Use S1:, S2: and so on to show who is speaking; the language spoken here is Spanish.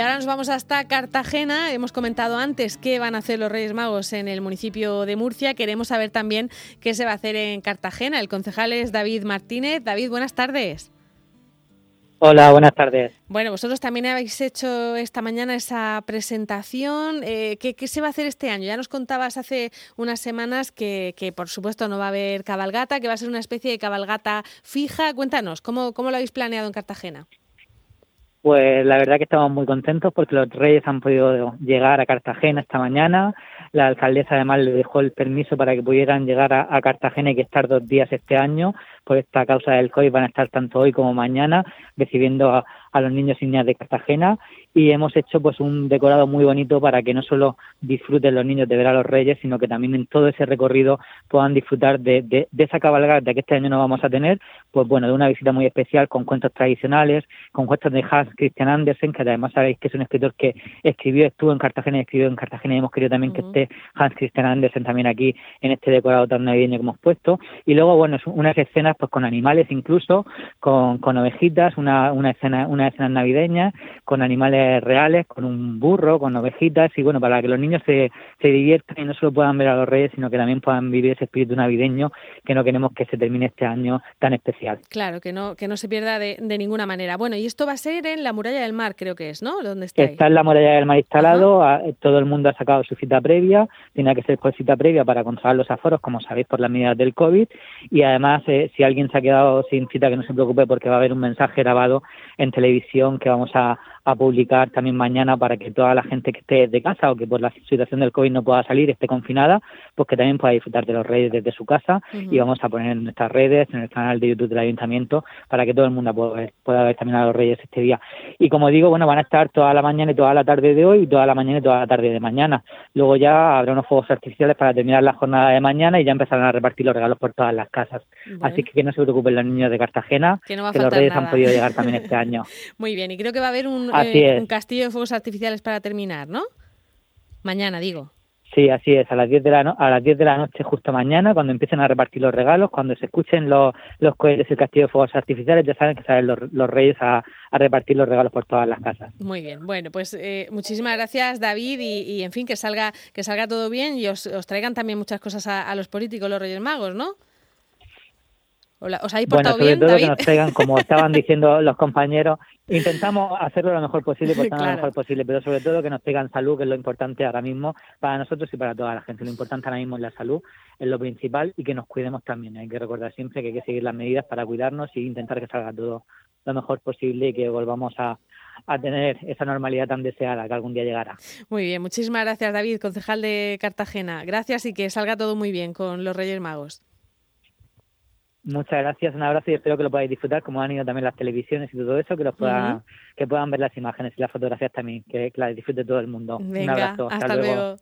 S1: Y ahora nos vamos hasta Cartagena. Hemos comentado antes qué van a hacer los Reyes Magos en el municipio de Murcia. Queremos saber también qué se va a hacer en Cartagena. El concejal es David Martínez. David, buenas tardes.
S2: Hola, buenas tardes.
S1: Bueno, vosotros también habéis hecho esta mañana esa presentación. Eh, ¿qué, se va a hacer este año? Ya nos contabas hace unas semanas que, por supuesto no va a haber cabalgata, que va a ser una especie de cabalgata fija. Cuéntanos, ¿cómo, cómo lo habéis planeado en Cartagena?
S2: Pues la verdad que estamos muy contentos porque los reyes han podido llegar a Cartagena esta mañana. La alcaldesa además le dejó el permiso para que pudieran llegar a, Cartagena y que estar dos días este año por esta causa del COVID van a estar tanto hoy como mañana recibiendo a, los niños y niñas de Cartagena y hemos hecho pues un decorado muy bonito para que no solo disfruten los niños de ver a los reyes, sino que también en todo ese recorrido puedan disfrutar de, de, esa cabalgata que este año no vamos a tener, pues bueno, de una visita muy especial con cuentos tradicionales, con cuentos de Hans Christian Andersen, que además sabéis que es un escritor que escribió, estuvo en Cartagena y escribió en Cartagena y hemos querido también que esté Hans Christian Andersen también aquí en este decorado tan navideño que hemos puesto. Y luego, bueno, unas escenas pues con animales incluso, con, con ovejitas, una, una escena, una escena navideña, con animales reales, con un burro, con ovejitas, y bueno, para que los niños se, se diviertan y no solo puedan ver a los reyes, sino que también puedan vivir ese espíritu navideño que no queremos que se termine este año tan especial.
S1: Claro, que no, que no se pierda de, de ninguna manera. Bueno, y esto va a ser en la muralla del mar, creo que es, ¿no? ¿Dónde está?
S2: Está en la muralla del mar instalado, todo el mundo ha sacado su cita previa, tiene que ser por cita previa para controlar los aforos, como sabéis, por las medidas del COVID, y además, eh, si alguien se ha quedado sin cita, que no se preocupe porque va a haber un mensaje grabado en televisión que vamos a, a publicar también mañana para que toda la gente que esté de casa o que por la situación del COVID no pueda salir, esté confinada, pues que también pueda disfrutar de los reyes desde su casa y vamos a poner en nuestras redes, en el canal de YouTube del Ayuntamiento, para que todo el mundo pueda ver, pueda ver también a los reyes este día. Y como digo, bueno, van a estar toda la mañana y toda la tarde de hoy y toda la mañana y toda la tarde de mañana. Luego ya habrá unos fuegos artificiales para terminar la jornada de mañana y ya empezarán a repartir los regalos por todas las casas. Así que que no se preocupen los niños de Cartagena, que, los reyes han podido llegar también este año.
S1: Muy bien, y creo que va a haber un, un castillo de fuegos artificiales para terminar, ¿no? Mañana, digo.
S2: Sí, así es, a las 10 de la, a las 10 de la noche justo mañana, cuando empiecen a repartir los regalos, cuando se escuchen los, los cohetes y el castillo de fuegos artificiales, ya saben que salen los, los reyes a, a, repartir los regalos por todas las casas.
S1: Muy bien, bueno, pues eh, muchísimas gracias David y, y, en fin, que salga, que salga todo bien y os, os traigan también muchas cosas a, a los políticos, los Reyes Magos, ¿no? ¿Os habéis portado
S2: bueno, sobre
S1: todo
S2: que nos traigan, como estaban diciendo los compañeros, intentamos hacerlo lo mejor posible, pues, lo mejor posible, pero sobre todo que nos traigan salud, que es lo importante ahora mismo para nosotros y para toda la gente. Lo importante ahora mismo es la salud, es lo principal y que nos cuidemos también. Hay que recordar siempre que hay que seguir las medidas para cuidarnos y intentar que salga todo lo mejor posible y que volvamos a, a tener esa normalidad tan deseada que algún día llegará.
S1: Muy bien, muchísimas gracias David, concejal de Cartagena. Gracias y que salga todo muy bien con los Reyes Magos.
S2: Muchas gracias, un abrazo y espero que lo podáis disfrutar, como han ido también las televisiones y todo eso, que los puedan, que puedan ver las imágenes y las fotografías también, que, que las disfrute todo el mundo.
S1: un abrazo, hasta, luego.